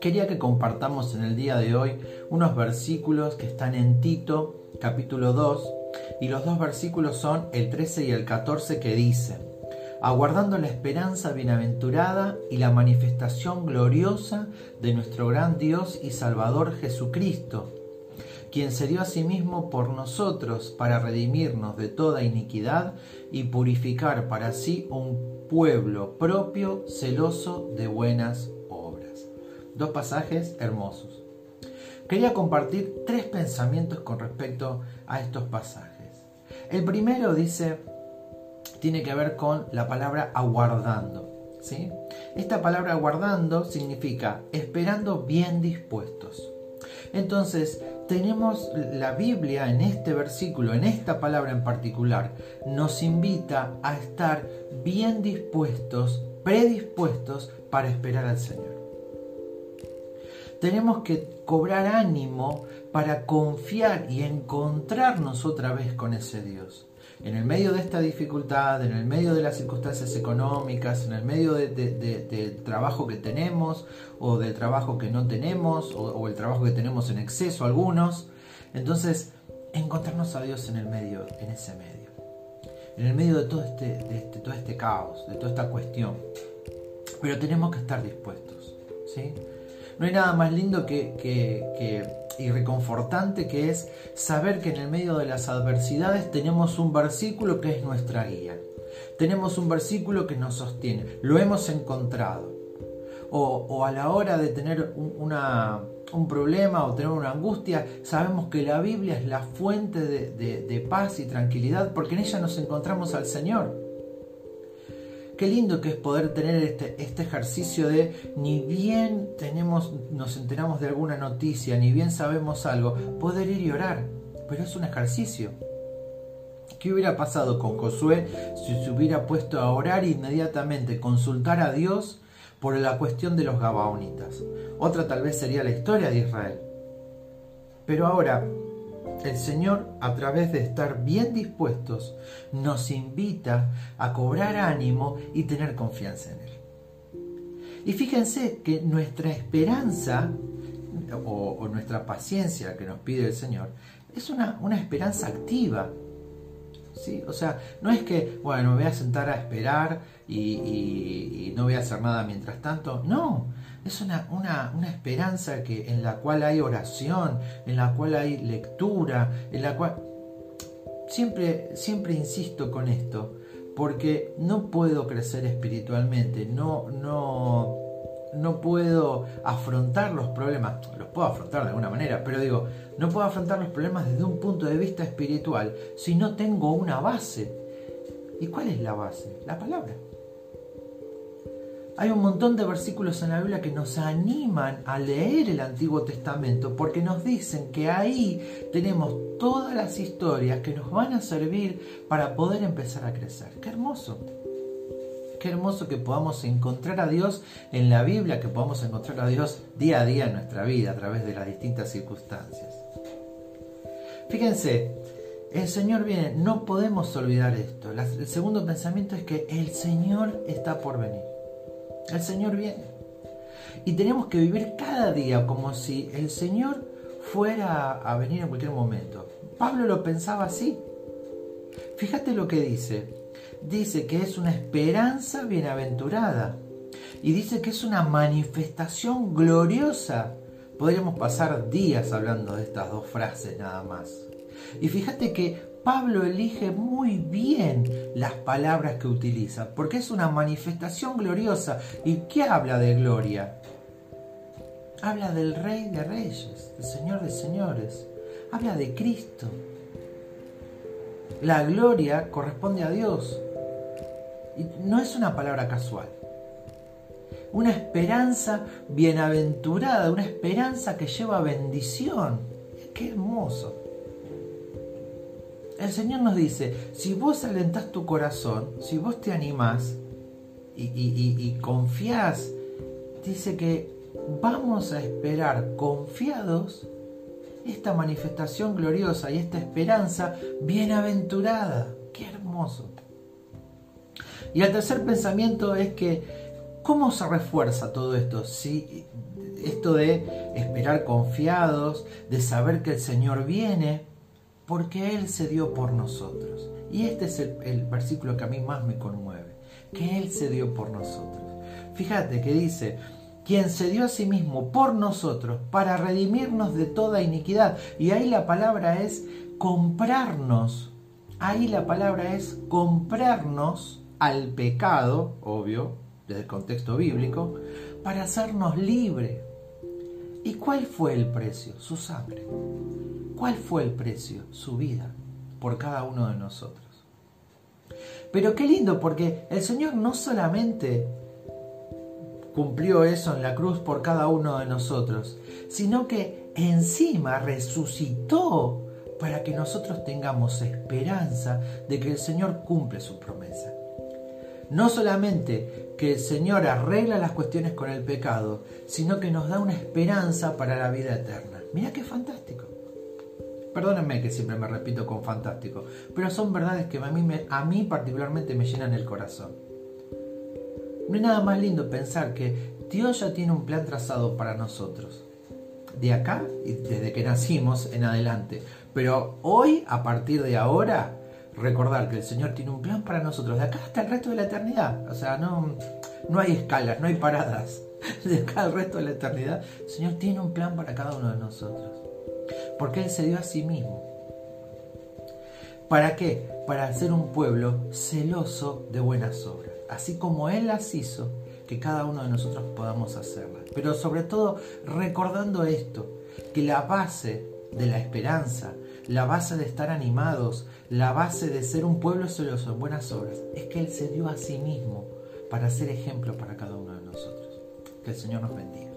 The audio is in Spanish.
Quería que compartamos en el día de hoy unos versículos que están en Tito capítulo 2 y los dos versículos son el 13 y el 14 que dicen, aguardando la esperanza bienaventurada y la manifestación gloriosa de nuestro gran Dios y Salvador Jesucristo, quien se dio a sí mismo por nosotros para redimirnos de toda iniquidad y purificar para sí un pueblo propio celoso de buenas Dos pasajes hermosos. Quería compartir tres pensamientos con respecto a estos pasajes. El primero dice, tiene que ver con la palabra aguardando. ¿sí? Esta palabra aguardando significa esperando bien dispuestos. Entonces, tenemos la Biblia en este versículo, en esta palabra en particular, nos invita a estar bien dispuestos, predispuestos para esperar al Señor tenemos que cobrar ánimo para confiar y encontrarnos otra vez con ese Dios. En el medio de esta dificultad, en el medio de las circunstancias económicas, en el medio del trabajo que tenemos o del trabajo que no tenemos o, el trabajo que tenemos en exceso algunos, entonces encontrarnos a Dios en el medio, en ese medio, en el medio de todo este, de este, todo este caos, de toda esta cuestión. Pero tenemos que estar dispuestos, ¿sí? No hay nada más lindo que, y reconfortante que es saber que en el medio de las adversidades tenemos un versículo que es nuestra guía. Tenemos un versículo que nos sostiene. Lo hemos encontrado. O, a la hora de tener un, problema o tener una angustia, sabemos que la Biblia es la fuente de paz y tranquilidad porque en ella nos encontramos al Señor. Qué lindo que es poder tener este, este, ejercicio de ni bien tenemos, nos enteramos de alguna noticia, ni bien sabemos algo, poder ir y orar. Pero es un ejercicio. ¿Qué hubiera pasado con Josué si se hubiera puesto a orar inmediatamente, consultar a Dios por la cuestión de los Gabaonitas? Otra tal vez sería la historia de Israel. Pero ahora, el Señor, a través de estar bien dispuestos, nos invita a cobrar ánimo y tener confianza en Él. Y fíjense que nuestra esperanza o, nuestra paciencia que nos pide el Señor es una, esperanza activa. ¿sí? O sea, no es que, bueno, me voy a sentar a esperar y no voy a hacer nada mientras tanto. No, es una, esperanza que, en la cual hay oración, en la cual hay lectura, en la cual... Siempre, siempre insisto con esto, porque no puedo crecer espiritualmente, no, no, no puedo afrontar los problemas, los puedo afrontar de alguna manera, pero digo, no puedo afrontar los problemas desde un punto de vista espiritual si no tengo una base. ¿Y cuál es la base? La palabra. Hay un montón de versículos en la Biblia que nos animan a leer el Antiguo Testamento porque nos dicen que ahí tenemos todas las historias que nos van a servir para poder empezar a crecer. Qué hermoso. Qué hermoso que podamos encontrar a Dios en la Biblia, que podamos encontrar a Dios día a día en nuestra vida a través de las distintas circunstancias. Fíjense, el Señor viene, no podemos olvidar esto. El segundo pensamiento es que el Señor está por venir. El Señor viene. Y tenemos que vivir cada día como si el Señor fuera a venir en cualquier momento. Pablo lo pensaba así. Fíjate lo que dice. Dice que es una esperanza bienaventurada. Y dice que es una manifestación gloriosa. Podríamos pasar días hablando de estas dos frases nada más. Y fíjate que Pablo elige muy bien las palabras que utiliza, porque es una manifestación gloriosa. ¿Y qué habla de gloria? Habla del Rey de Reyes, del Señor de Señores. Habla de Cristo. La gloria corresponde a Dios. Y no es una palabra casual. Una esperanza bienaventurada, una esperanza que lleva bendición. Qué hermoso. El Señor nos dice, si vos alentás tu corazón, si vos te animás y, y, confías, dice que vamos a esperar confiados esta manifestación gloriosa y esta esperanza bienaventurada. Qué hermoso. Y el tercer pensamiento es que, ¿cómo se refuerza todo esto? Si esto de esperar confiados, de saber que el Señor viene, porque Él se dio por nosotros. Y este es el, versículo que a mí más me conmueve, que Él se dio por nosotros. Fíjate que dice, quien se dio a sí mismo por nosotros para redimirnos de toda iniquidad. Y ahí la palabra es comprarnos. Ahí la palabra es comprarnos al pecado, obvio, desde el contexto bíblico, para hacernos libres. ¿Y cuál fue el precio? Su sangre. ¿Cuál fue el precio? Su vida por cada uno de nosotros. Pero qué lindo porque el Señor no solamente cumplió eso en la cruz por cada uno de nosotros, sino que encima resucitó para que nosotros tengamos esperanza de que el Señor cumple su promesa. No solamente que el Señor arregla las cuestiones con el pecado, sino que nos da una esperanza para la vida eterna. Mira qué fantástico. Perdónenme que siempre me repito con fantástico, pero son verdades que a mí, a mí particularmente me llenan el corazón. No hay nada más lindo pensar que Dios ya tiene un plan trazado para nosotros. De acá y desde que nacimos en adelante. Pero hoy, a partir de ahora, recordar que el Señor tiene un plan para nosotros. De acá hasta el resto de la eternidad. O sea, no, no hay escalas, no hay paradas. De acá al resto de la eternidad, el Señor tiene un plan para cada uno de nosotros. Porque Él se dio a sí mismo. ¿Para qué? Para ser un pueblo celoso de buenas obras así como Él las hizo, que cada uno de nosotros podamos hacerlas. Pero sobre todo recordando esto, que la base de la esperanza, la base de estar animados, la base de ser un pueblo celoso en buenas obras, es que Él se dio a sí mismo para ser ejemplo para cada uno de nosotros. Que el Señor nos bendiga.